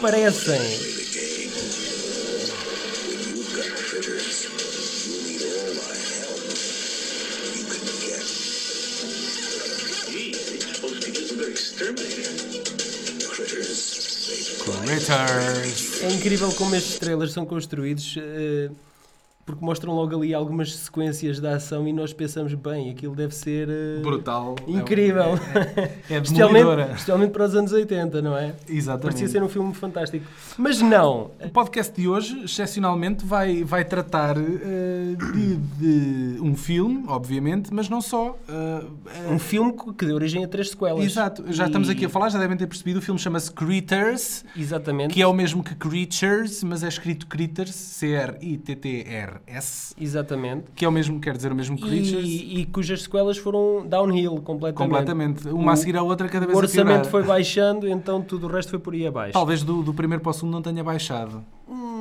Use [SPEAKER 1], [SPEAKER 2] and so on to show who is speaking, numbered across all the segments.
[SPEAKER 1] parecem.
[SPEAKER 2] Critters.
[SPEAKER 1] É incrível como estes trailers são construídos. eh, porque mostram logo ali algumas sequências da ação e nós pensamos, bem, aquilo deve ser eh,
[SPEAKER 2] Brutal.
[SPEAKER 1] incrível.
[SPEAKER 2] É, é, é
[SPEAKER 1] especialmente,
[SPEAKER 2] demolidora.
[SPEAKER 1] especialmente para os anos 80, não é?
[SPEAKER 2] Exatamente.
[SPEAKER 1] Parecia ser um filme fantástico. Mas não.
[SPEAKER 2] O podcast de hoje, excepcionalmente, vai, vai tratar eh, de, de um filme, obviamente, mas não só. eh,
[SPEAKER 1] Um filme que deu origem a três sequelas.
[SPEAKER 2] Exato, já
[SPEAKER 1] E-
[SPEAKER 2] estamos aqui a falar, já devem ter percebido. O filme chama-se Critters,
[SPEAKER 1] Exatamente.
[SPEAKER 2] que é o mesmo que Creatures, mas é escrito Critters, C-R-I-T-T-R-S,
[SPEAKER 1] Exatamente.
[SPEAKER 2] que é o mesmo, quer dizer o mesmo Creatures.
[SPEAKER 1] E, e cujas sequelas foram downhill completamente.
[SPEAKER 2] Completamente. Uma a seguir a outra, cada
[SPEAKER 1] O
[SPEAKER 2] vez a
[SPEAKER 1] orçamento foi baixando, então tudo o resto foi por aí abaixo.
[SPEAKER 2] Talvez do, do primeiro para o segundo não tenha baixado.
[SPEAKER 1] Hum,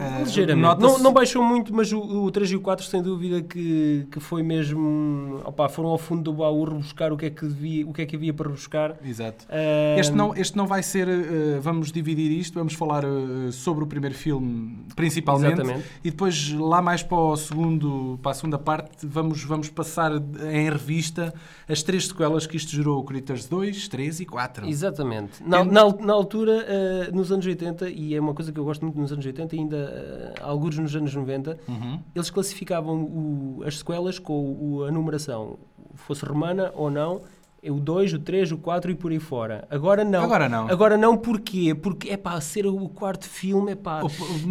[SPEAKER 2] Eh,
[SPEAKER 1] ligeiramente. Não, não baixou muito, mas o, o 3 e o 4 sem dúvida que, que foi mesmo. Opá, foram ao fundo do baú rebuscar o que é que, devia, o que, é que havia para rebuscar.
[SPEAKER 2] Exato.
[SPEAKER 1] Eh,
[SPEAKER 2] Este não, este não vai ser. eh, vamos dividir isto, vamos falar sobre o primeiro filme, principalmente.
[SPEAKER 1] Exatamente.
[SPEAKER 2] E depois, lá mais para, o segundo, para a segunda parte, vamos, vamos passar em revista as três sequelas que isto gerou: Critters 2, 3 e 4.
[SPEAKER 1] Exatamente. Na, na, na altura, nos anos 80, e é uma coisa que eu gosto muito nos anos 80 e ainda eh, alguns nos anos 90,
[SPEAKER 2] Uhum.
[SPEAKER 1] eles classificavam o- as sequelas com o- a numeração, fosse romana ou não, o 2, o 3, o 4 e por aí fora. Agora não.
[SPEAKER 2] Agora não.
[SPEAKER 1] Agora não porquê? Porque é pá, ser o quarto filme é pá,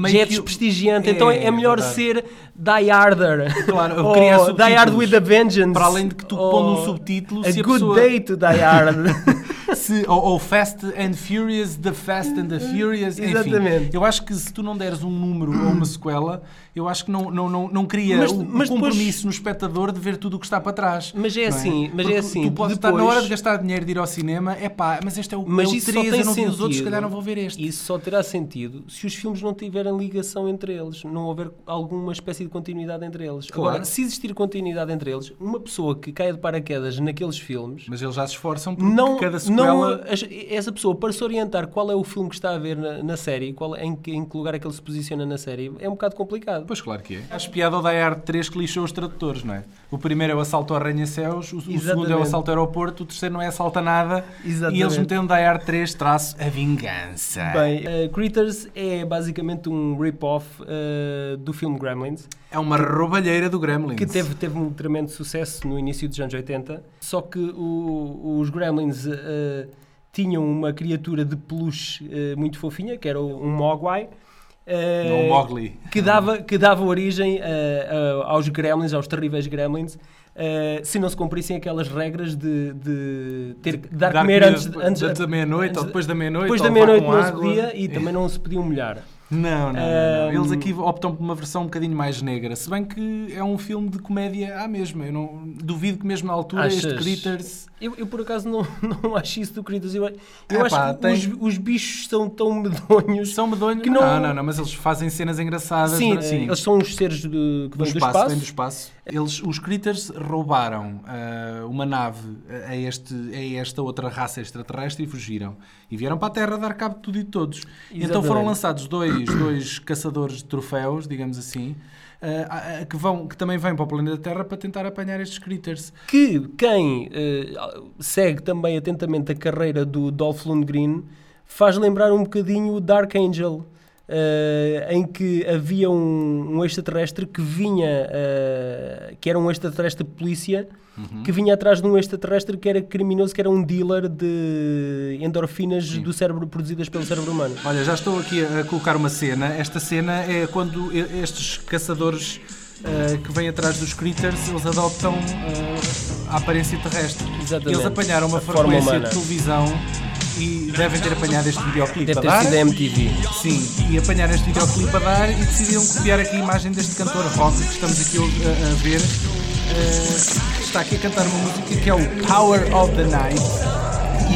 [SPEAKER 1] já é desprestigiante,
[SPEAKER 2] É,
[SPEAKER 1] então é,
[SPEAKER 2] é
[SPEAKER 1] melhor
[SPEAKER 2] verdade.
[SPEAKER 1] ser Die Harder.
[SPEAKER 2] Claro, eu queria
[SPEAKER 1] Die. Hard with a Vengeance.
[SPEAKER 2] Para além de que tu
[SPEAKER 1] ou
[SPEAKER 2] pondo um subtítulo,
[SPEAKER 1] A
[SPEAKER 2] se a
[SPEAKER 1] Good
[SPEAKER 2] pessoa-
[SPEAKER 1] Day to Die Hard.
[SPEAKER 2] Se, ou, ou Fast and Furious, The Fast and the Furious, enfim.
[SPEAKER 1] Exatamente.
[SPEAKER 2] Eu acho que se tu não deres um número ou uma sequela, eu acho que não, não, não, não cria
[SPEAKER 1] Mas-
[SPEAKER 2] o, o
[SPEAKER 1] mas depois-
[SPEAKER 2] compromisso no espectador de ver tudo o que está para trás.
[SPEAKER 1] Mas é
[SPEAKER 2] não
[SPEAKER 1] assim, mas é
[SPEAKER 2] Porque
[SPEAKER 1] assim,
[SPEAKER 2] Tu podes estar na
[SPEAKER 1] depois-
[SPEAKER 2] hora de gastar dinheiro de ir ao cinema, é pá, mas este é o,
[SPEAKER 1] Mas
[SPEAKER 2] é o
[SPEAKER 1] isso
[SPEAKER 2] 3,
[SPEAKER 1] só tem
[SPEAKER 2] eu não vi
[SPEAKER 1] sentido.
[SPEAKER 2] os outros, se calhar não vou ver este.
[SPEAKER 1] Isso só terá sentido se os filmes não tiverem ligação entre eles, não houver alguma espécie de continuidade entre eles.
[SPEAKER 2] Claro.
[SPEAKER 1] Agora, se existir continuidade entre eles, uma pessoa que caia de paraquedas naqueles filmes,
[SPEAKER 2] Mas eles já se esforçam porque
[SPEAKER 1] não,
[SPEAKER 2] cada
[SPEAKER 1] não as- essa pessoa para se orientar qual é o filme que está a ver na, na série, qual, em, que, em que lugar é que ele se posiciona na série, é um bocado complicado.
[SPEAKER 2] Pois claro que é. Acho piada ao Die Hard 3 que lixou os tradutores, não é? O primeiro é o assalto ao arranha-céus, o, o segundo é o assalto ao aeroporto, o terceiro não é assalto a nada.
[SPEAKER 1] Exatamente.
[SPEAKER 2] E eles meteram Die Hard 3 traço a vingança.
[SPEAKER 1] Bem, uh, Critters é basicamente um rip-off uh, do filme Gremlins.
[SPEAKER 2] É uma roubalheira do Gremlins.
[SPEAKER 1] que teve, teve um tremendo sucesso no início dos anos 80, só que o- os Gremlins tinham uma criatura de peluche eh, muito fofinha, que era um Mogwai, eh,
[SPEAKER 2] o Mowgli.
[SPEAKER 1] que, dava, que dava origem eh, aos Gremlins, aos terríveis Gremlins, eh, se não se cumprissem aquelas regras de, de ter que dar, comer
[SPEAKER 2] comida
[SPEAKER 1] antes, de- antes
[SPEAKER 2] da meia-noite
[SPEAKER 1] antes
[SPEAKER 2] ou
[SPEAKER 1] de-
[SPEAKER 2] depois da meia-noite.
[SPEAKER 1] Depois da meia-noite não se podia e também não se podiam molhar.
[SPEAKER 2] Não, não, não, não. Eles aqui optam por uma versão um bocadinho mais negra. Se bem que é um filme de comédia à mesma. Eu não duvido que mesmo na altura este
[SPEAKER 1] Achas?
[SPEAKER 2] Critters.
[SPEAKER 1] Eu, eu, por acaso não, não acho isso do Critters. Eu, eu
[SPEAKER 2] É
[SPEAKER 1] acho
[SPEAKER 2] pá,
[SPEAKER 1] que
[SPEAKER 2] tem-
[SPEAKER 1] os, os bichos são tão medonhos.
[SPEAKER 2] São medonhos.
[SPEAKER 1] Que
[SPEAKER 2] não...
[SPEAKER 1] não-
[SPEAKER 2] não, não, mas eles fazem cenas engraçadas.
[SPEAKER 1] Sim,
[SPEAKER 2] não-
[SPEAKER 1] eh, eles são os seres de- que
[SPEAKER 2] do
[SPEAKER 1] vêm do
[SPEAKER 2] espaço,
[SPEAKER 1] espaço.
[SPEAKER 2] do espaço. Eles, os Critters roubaram ah, uma nave a, este, a esta outra raça extraterrestre e fugiram. E vieram para a Terra dar cabo de tudo e de todos. Então foram
[SPEAKER 1] Exatamente.
[SPEAKER 2] lançados dois, dois caçadores de troféus, digamos assim, ah, ah, que, vão, que também vêm para o planeta Terra para tentar apanhar estes Critters.
[SPEAKER 1] Que quem eh, segue também atentamente a carreira do Dolph Lundgren faz lembrar um bocadinho o Dark Angel. Eh, em que havia um, um extraterrestre que vinha, eh, que era um extraterrestre de polícia,
[SPEAKER 2] Uhum.
[SPEAKER 1] que vinha atrás de um extraterrestre que era criminoso, que era um dealer de endorfinas do cérebro produzidas pelo cérebro humano.
[SPEAKER 2] Olha, já estou aqui a colocar uma cena. Esta cena é quando estes caçadores ah, que vêm atrás dos critters, eles adoptam ah, a aparência terrestre.
[SPEAKER 1] Exatamente.
[SPEAKER 2] Eles apanharam uma
[SPEAKER 1] A
[SPEAKER 2] frequência de televisão e devem ter apanhado este videoclipe
[SPEAKER 1] Deve
[SPEAKER 2] a
[SPEAKER 1] ter
[SPEAKER 2] dar.
[SPEAKER 1] sido a MTV.
[SPEAKER 2] Sim, e apanharam este videoclipe a dar e decidiram copiar aqui a imagem deste cantor rock que estamos aqui a, a ver. Ah, está aqui a cantar uma música que é o Power of the Night.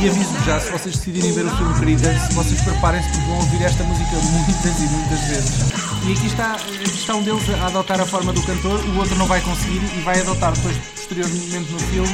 [SPEAKER 2] E aviso já, se vocês decidirem ver o filme Critters, vocês preparem-se porque vão ouvir esta música muitas e muitas vezes. E aqui está, está um deles a adotar a forma do cantor, o outro não vai conseguir e vai adotar depois, posteriormente no filme,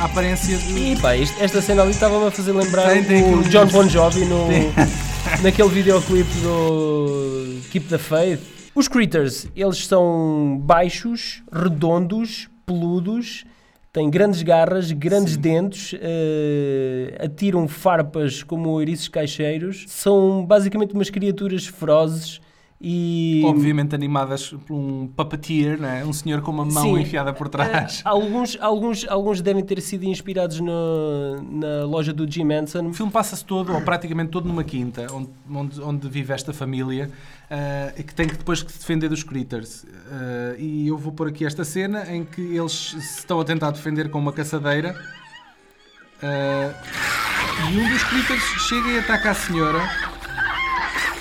[SPEAKER 2] a aparência de.
[SPEAKER 1] E pá, isto- esta cena ali estava-me a fazer lembrar
[SPEAKER 2] Tem- tem
[SPEAKER 1] o John Bon Jovi no,
[SPEAKER 2] Sim.
[SPEAKER 1] naquele videoclipe do Keep the Faith. Os Critters, eles são baixos, redondos, peludos, têm grandes garras, grandes dentes, eh, atiram farpas como ouriços caixeiros, são basicamente umas criaturas ferozes e...
[SPEAKER 2] Obviamente animadas por um puppeteer, né? um senhor com uma mão
[SPEAKER 1] Sim.
[SPEAKER 2] enfiada por trás.
[SPEAKER 1] Eh, alguns, alguns, alguns devem ter sido inspirados no- na loja do Jim Henson.
[SPEAKER 2] O filme passa-se todo, ou praticamente todo, numa quinta, onde, onde, onde vive esta família, e que tem que depois que se defender dos critters. Eh, e eu vou pôr aqui esta cena em que eles se estão a tentar defender com uma caçadeira. e um dos critters chega e ataca a senhora,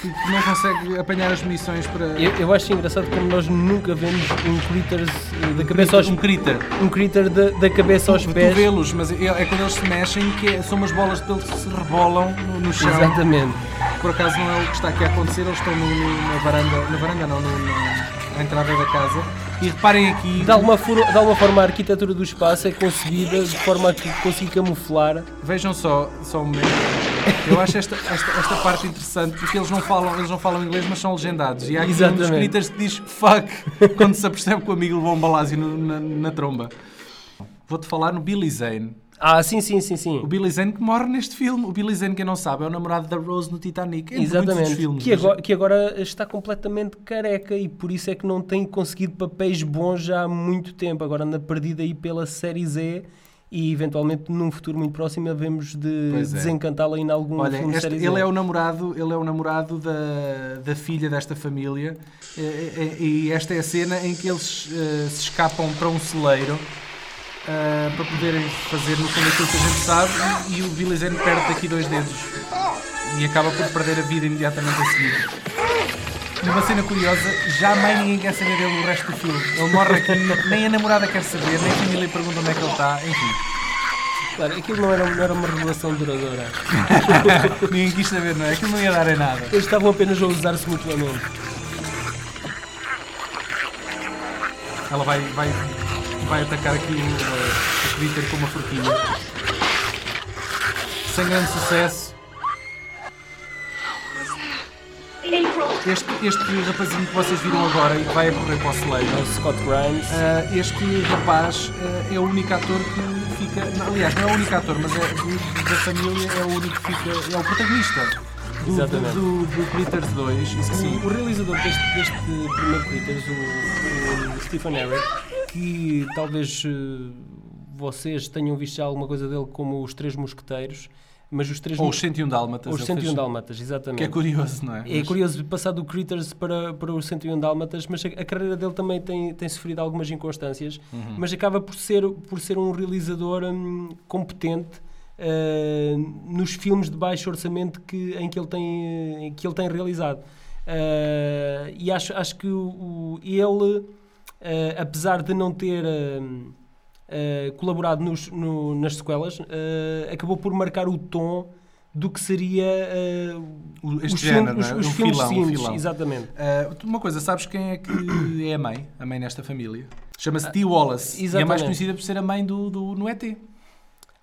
[SPEAKER 2] que não consegue apanhar as munições para.
[SPEAKER 1] Eu, eu acho engraçado como nós nunca vemos um critters eh, da cabeça aos
[SPEAKER 2] um critter.
[SPEAKER 1] um critter da, da cabeça aos
[SPEAKER 2] Tu
[SPEAKER 1] pés.
[SPEAKER 2] vê-los, mas é, é quando eles se mexem que é- são umas bolas de pelo que se rebolam no, no chão.
[SPEAKER 1] Exatamente.
[SPEAKER 2] Por acaso não é o que está aqui a acontecer, eles estão no- no- na varanda, na varanda não, na, na entrada da casa. E reparem aqui,
[SPEAKER 1] De alguma, for- de alguma forma a arquitetura do espaço é concebida de forma a que consiga camuflar.
[SPEAKER 2] vejam só, só um momento. Eu acho esta, esta, esta parte interessante porque eles não falam, eles não falam inglês, mas são legendados. E há aqui um dos
[SPEAKER 1] Exatamente.
[SPEAKER 2] critters que diz fuck quando se apercebe que o amigo levou um balásio na, na tromba. Vou-te falar no Billy Zane.
[SPEAKER 1] Ah, sim, sim, sim, sim.
[SPEAKER 2] O Billy Zane que morre neste filme. O Billy Zane, quem não sabe, é o namorado da Rose no Titanic.
[SPEAKER 1] Exatamente.
[SPEAKER 2] filmes.
[SPEAKER 1] que, agora, que agora está completamente careca e por isso é que não tem conseguido papéis bons já há muito tempo. Agora anda perdido aí pela série Z e eventualmente num futuro muito próximo havemos de
[SPEAKER 2] Pois é.
[SPEAKER 1] desencantá-la em algum
[SPEAKER 2] Olha,
[SPEAKER 1] filme
[SPEAKER 2] este- ele é o namorado, ele é o namorado da, da filha desta família eh, eh, e esta é a cena em que eles eh, se escapam para um celeiro eh, para poderem fazer no fundo aquilo que a gente sabe e, e o Billy Zane perde daqui dois dedos e acaba por perder a vida imediatamente a seguir. Uma cena curiosa, jamais ninguém quer saber dele o resto do filme. Ele morre aqui, nem a namorada quer saber, nem a família pergunta onde é que ele está, enfim.
[SPEAKER 1] Claro, aquilo não era, não era uma revelação duradoura.
[SPEAKER 2] Ninguém quis saber, não é? Aquilo não ia dar em nada.
[SPEAKER 1] Eles estavam apenas a usar-se mutuamente.
[SPEAKER 2] Ela vai, vai, vai atacar aqui o, o com uma forquilha. Sem grande sucesso. Este, este rapazinho que vocês viram agora e que vai a correr para o celeiro,
[SPEAKER 1] É o Scott Grimes.
[SPEAKER 2] uh, este rapaz uh, é o único ator que fica. não, aliás, não é o único ator, mas é do- da família, é o único que fica. É o protagonista. Do,
[SPEAKER 1] Exatamente.
[SPEAKER 2] do, do, do Critters 2, isso sim.
[SPEAKER 1] O, o realizador deste, deste primeiro Critters, o, o Stephen Eric, que talvez eh, vocês tenham visto alguma coisa dele como Os Três Mosqueteiros, mas os Três
[SPEAKER 2] Ou os
[SPEAKER 1] Mos-
[SPEAKER 2] 101 Dálmatas.
[SPEAKER 1] os
[SPEAKER 2] ele
[SPEAKER 1] 101
[SPEAKER 2] fez-
[SPEAKER 1] Dálmatas, exatamente.
[SPEAKER 2] Que é curioso, não é?
[SPEAKER 1] É
[SPEAKER 2] Mas-
[SPEAKER 1] curioso passar do Critters para, para os 101 Dálmatas, mas a, a carreira dele também tem, tem sofrido algumas inconstâncias,
[SPEAKER 2] Uhum.
[SPEAKER 1] mas acaba por ser, por ser um realizador hum, competente eh, nos filmes de baixo orçamento que, em que ele tem, em que ele tem realizado. Eh, e acho, acho que o, o- ele, eh, apesar de não ter hum, eh, colaborado nos- no- nas sequelas, eh, acabou por marcar o tom do que seria
[SPEAKER 2] O- este
[SPEAKER 1] os,
[SPEAKER 2] género,
[SPEAKER 1] filmes,
[SPEAKER 2] é?
[SPEAKER 1] os
[SPEAKER 2] Um
[SPEAKER 1] filmes
[SPEAKER 2] filão, um
[SPEAKER 1] seguintes,
[SPEAKER 2] filão.
[SPEAKER 1] exatamente.
[SPEAKER 2] Uh, uma coisa, sabes quem é que é a mãe? A mãe nesta família? Chama-se Dee Wallace. E é mais
[SPEAKER 1] exatamente.
[SPEAKER 2] conhecida por ser a mãe do, do no ET.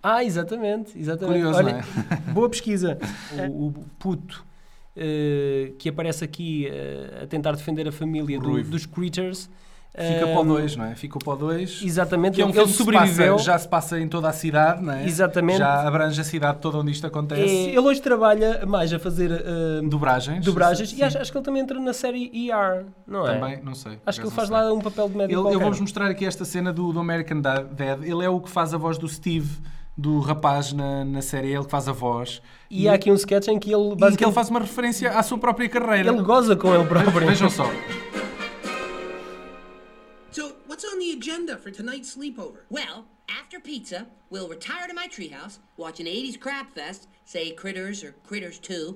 [SPEAKER 1] Ah, exatamente, exatamente.
[SPEAKER 2] Curioso,
[SPEAKER 1] Olha,
[SPEAKER 2] é?
[SPEAKER 1] boa pesquisa. O, o puto eh, que aparece aqui a tentar defender a família do- dos Critters.
[SPEAKER 2] Fica
[SPEAKER 1] eh,
[SPEAKER 2] para o 2, não é? Fica para o 2.
[SPEAKER 1] Exatamente,
[SPEAKER 2] Que é um filme que
[SPEAKER 1] sobreviveu.
[SPEAKER 2] passa- já se passa em toda a cidade, não é?
[SPEAKER 1] Exatamente.
[SPEAKER 2] Já abrange a cidade toda onde isto acontece.
[SPEAKER 1] É, ele hoje trabalha mais a fazer eh,
[SPEAKER 2] Dobragens.
[SPEAKER 1] dobragens
[SPEAKER 2] Sim.
[SPEAKER 1] e acho, acho que ele também entra na série ER, não é?
[SPEAKER 2] Também, não sei.
[SPEAKER 1] Acho que ele faz
[SPEAKER 2] não
[SPEAKER 1] lá um papel de
[SPEAKER 2] sei.
[SPEAKER 1] médico
[SPEAKER 2] Ele, eu vou-vos mostrar aqui esta cena do, do American Da- Dad. Ele é o que faz a voz do Steve, do rapaz na, na série. É ele que faz a voz.
[SPEAKER 1] E há aqui um sketch em que ele
[SPEAKER 2] E que ele
[SPEAKER 1] basicamente
[SPEAKER 2] faz uma referência à sua própria carreira.
[SPEAKER 1] ele goza com ele próprio.
[SPEAKER 2] Vejam só.
[SPEAKER 3] Agenda for tonight's sleepover?
[SPEAKER 4] Well, after pizza, we'll retire to my treehouse, watch an 80s crab fest, say Critters or Critters 2.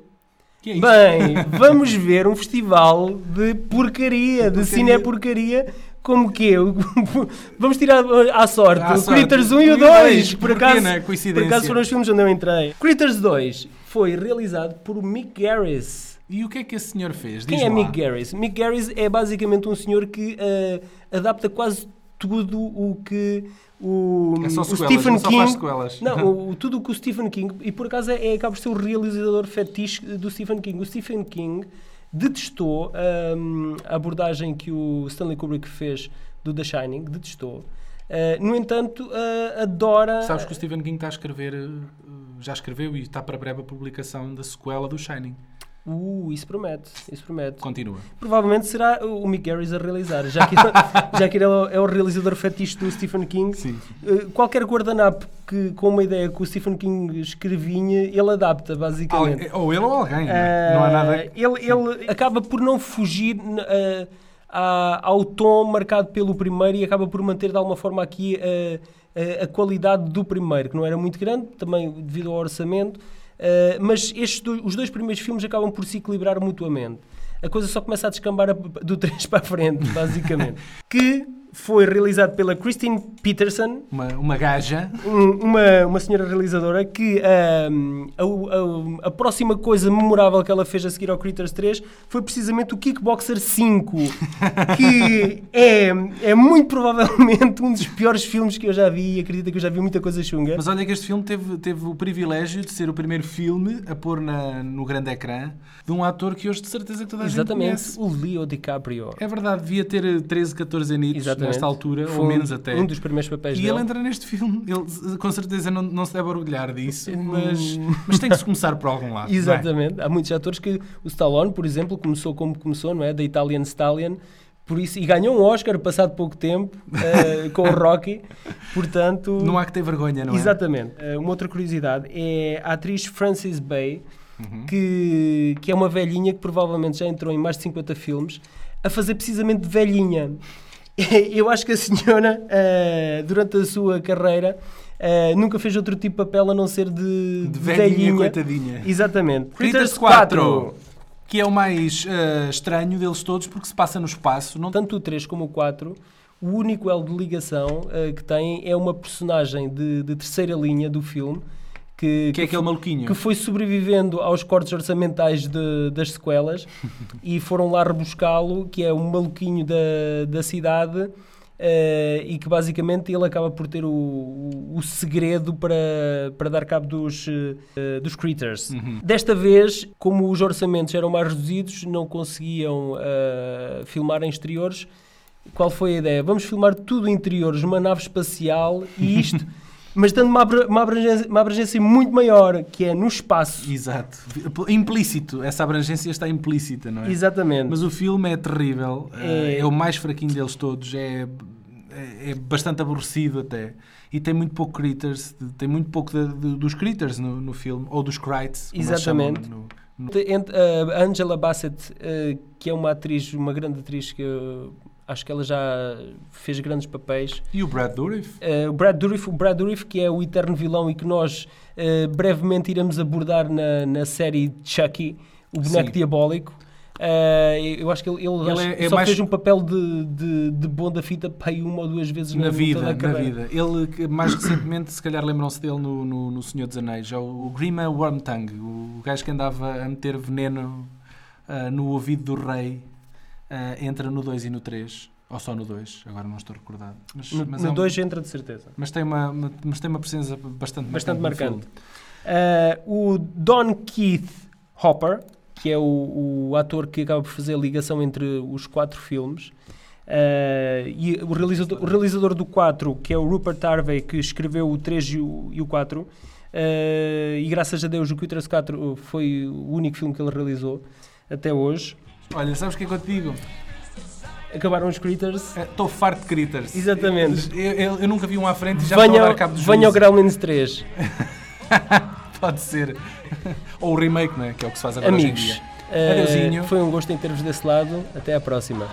[SPEAKER 2] Que é?
[SPEAKER 1] Bem, vamos ver um festival de porcaria, de cine porcaria, como que Vamos tirar à sorte
[SPEAKER 2] À
[SPEAKER 1] o
[SPEAKER 2] sorte.
[SPEAKER 1] Critters 1 e o
[SPEAKER 2] e
[SPEAKER 1] 2,
[SPEAKER 2] dois,
[SPEAKER 1] que por acaso,
[SPEAKER 2] né?
[SPEAKER 1] por
[SPEAKER 2] Coincidência.
[SPEAKER 1] acaso foram os filmes onde eu entrei. Critters 2 foi realizado por Mick Garris.
[SPEAKER 2] E o que é que esse senhor fez?
[SPEAKER 1] Quem
[SPEAKER 2] Diz
[SPEAKER 1] é
[SPEAKER 2] lá.
[SPEAKER 1] Mick Garris? Mick Garris é basicamente um senhor que eh, adapta quase tudo o que o,
[SPEAKER 2] É só
[SPEAKER 1] o
[SPEAKER 2] sequelas,
[SPEAKER 1] Stephen
[SPEAKER 2] não só
[SPEAKER 1] King.
[SPEAKER 2] faz sequelas.
[SPEAKER 1] Não, o- tudo o que o Stephen King. E por acaso é, é acaba por ser o realizador fetiche do Stephen King. O Stephen King detestou hum, a abordagem que o Stanley Kubrick fez do The Shining. Detestou. Eh, no entanto, eh, adora.
[SPEAKER 2] Sabes que o Stephen King está a escrever, eh, já escreveu e está para breve a publicação da sequela do Shining.
[SPEAKER 1] Uh, isso promete. Isso promete.
[SPEAKER 2] Continua.
[SPEAKER 1] Provavelmente será o Mick Garris a realizar, já que, já que ele é o- é o realizador fetiche do Stephen King.
[SPEAKER 2] Sim.
[SPEAKER 1] Eh, Qualquer guardanapo que, com uma ideia que o Stephen King escrevinha, ele adapta, basicamente.
[SPEAKER 2] Ou ele ou alguém. não é? Não há nada.
[SPEAKER 1] Ele, ele acaba por não fugir à- ao tom marcado pelo primeiro e acaba por manter de alguma forma aqui a, a qualidade do primeiro, que não era muito grande, também devido ao orçamento. Eh, mas estes dois- os dois primeiros filmes acabam por se equilibrar mutuamente. A coisa só começa a descambar a- do 3 para a frente, basicamente. que foi realizado pela Christine Peterson,
[SPEAKER 2] Uma, uma gaja.
[SPEAKER 1] um- uma, uma senhora realizadora que ahm, a, a- a próxima coisa memorável que ela fez a seguir ao Critters 3 foi precisamente o Kickboxer 5, que é, é muito provavelmente um dos piores filmes que eu já vi e acredita que eu já vi muita coisa chunga.
[SPEAKER 2] Mas olha que este filme teve, teve o privilégio de ser o primeiro filme a pôr na- no grande ecrã de um ator que hoje de certeza que toda a gente
[SPEAKER 1] Exatamente,
[SPEAKER 2] conhece.
[SPEAKER 1] o Leo DiCaprio.
[SPEAKER 2] É verdade, devia ter eh, 13, 14 anitos
[SPEAKER 1] Exatamente.
[SPEAKER 2] Nesta altura,
[SPEAKER 1] Foi
[SPEAKER 2] ou
[SPEAKER 1] um-
[SPEAKER 2] menos até.
[SPEAKER 1] Um dos primeiros papéis
[SPEAKER 2] E
[SPEAKER 1] dele.
[SPEAKER 2] ele entra neste filme. Ele com certeza não, não se deve orgulhar disso, mas, mas tem que se começar por algum lado. é?
[SPEAKER 1] Exatamente. Há muitos atores que o Stallone, por exemplo, começou como começou, não é? Da Italian Stallion. Por isso, e ganhou um Oscar passado pouco tempo eh, com o Rocky. Portanto,
[SPEAKER 2] Não há que ter vergonha, não é?
[SPEAKER 1] Exatamente. Eh, uma outra curiosidade é a atriz Frances Bay,
[SPEAKER 2] Uhum.
[SPEAKER 1] que, que é uma velhinha que provavelmente já entrou em mais de 50 filmes, a fazer precisamente de velhinha. Eu acho que a senhora, eh, durante a sua carreira, eh, nunca fez outro tipo de papel a não ser de,
[SPEAKER 2] De velhinha, coitadinha.
[SPEAKER 1] Exatamente.
[SPEAKER 2] Critters 4, que é o mais eh, estranho deles todos porque se passa no espaço. Não...
[SPEAKER 1] Tanto o 3 como o 4, o único elo de ligação que tem é uma personagem de, de terceira linha do filme que,
[SPEAKER 2] Que é aquele maluquinho.
[SPEAKER 1] que foi sobrevivendo aos cortes orçamentais de- das sequelas e foram lá rebuscá-lo, que é um maluquinho da, da cidade eh, e que basicamente ele acaba por ter o, o, o segredo para, para dar cabo dos, eh, dos critters.
[SPEAKER 2] Uhum.
[SPEAKER 1] Desta vez, como os orçamentos eram mais reduzidos, não conseguiam eh, filmar em exteriores. Qual foi a ideia? Vamos filmar tudo interiores, numa nave espacial e isto, mas dando uma, uma abrangência, uma abrangência muito maior, que é no espaço.
[SPEAKER 2] Exato. Implícito. Essa abrangência está implícita, não é?
[SPEAKER 1] Exatamente.
[SPEAKER 2] Mas o filme é terrível.
[SPEAKER 1] É-
[SPEAKER 2] É... é o mais fraquinho deles todos. É, é, é bastante aborrecido até. E tem muito pouco critters. Tem muito pouco de- de- dos critters no, no filme. Ou dos crites.
[SPEAKER 1] Exatamente.
[SPEAKER 2] no- no-
[SPEAKER 1] a Angela Bassett, eh, que é uma atriz, uma grande atriz que eu acho que ela já fez grandes papéis.
[SPEAKER 2] E o Brad Dourif?
[SPEAKER 1] Eh, o Brad Dourif, o Brad Dourif, que é o eterno vilão e que nós eh, brevemente iremos abordar na, na série Chucky, o boneco
[SPEAKER 2] Sim.
[SPEAKER 1] diabólico. Eh, eu acho que ele, ele
[SPEAKER 2] Ele
[SPEAKER 1] acho
[SPEAKER 2] é- é
[SPEAKER 1] só
[SPEAKER 2] mais-
[SPEAKER 1] fez um papel de, de, de bom da fita pai uma ou duas vezes na,
[SPEAKER 2] Na vida, na
[SPEAKER 1] carreira.
[SPEAKER 2] vida. Ele, mais recentemente, se calhar lembram-se dele no, no, no Senhor dos Anéis, é o Grima Wormtongue, o gajo que andava a meter veneno no ouvido do rei, ah, entra no 2 e no 3, ou só no 2, agora não estou recordado. Mas,
[SPEAKER 1] No,
[SPEAKER 2] mas
[SPEAKER 1] no
[SPEAKER 2] é um-
[SPEAKER 1] 2 entra de certeza.
[SPEAKER 2] mas, tem uma, uma- mas tem uma presença bastante,
[SPEAKER 1] Bastante marcante. Uh, o Don Keith Hopper, que é o, o ator que acaba por fazer a ligação entre os quatro filmes, uh, e o realizador, o realizador do 4, que é o Rupert Harvey, que escreveu o 3 e o, e o 4, uh, e graças a Deus o Critters 4 foi o único filme que ele realizou até hoje.
[SPEAKER 2] Olha, sabes o que é que eu te digo?
[SPEAKER 1] Acabaram os Critters.
[SPEAKER 2] Eh, Estou farto de critters.
[SPEAKER 1] Exatamente.
[SPEAKER 2] Eu, eu- eu nunca vi um à frente e já estou a dar cabo dos
[SPEAKER 1] venha ao. Gremlins 3.
[SPEAKER 2] Pode ser. Ou o remake, não é? Que é o que se faz agora hoje em
[SPEAKER 1] Amigos,
[SPEAKER 2] dia.
[SPEAKER 1] uh,
[SPEAKER 2] Adeusinho.
[SPEAKER 1] foi um gosto em ter-vos desse lado. Até à próxima.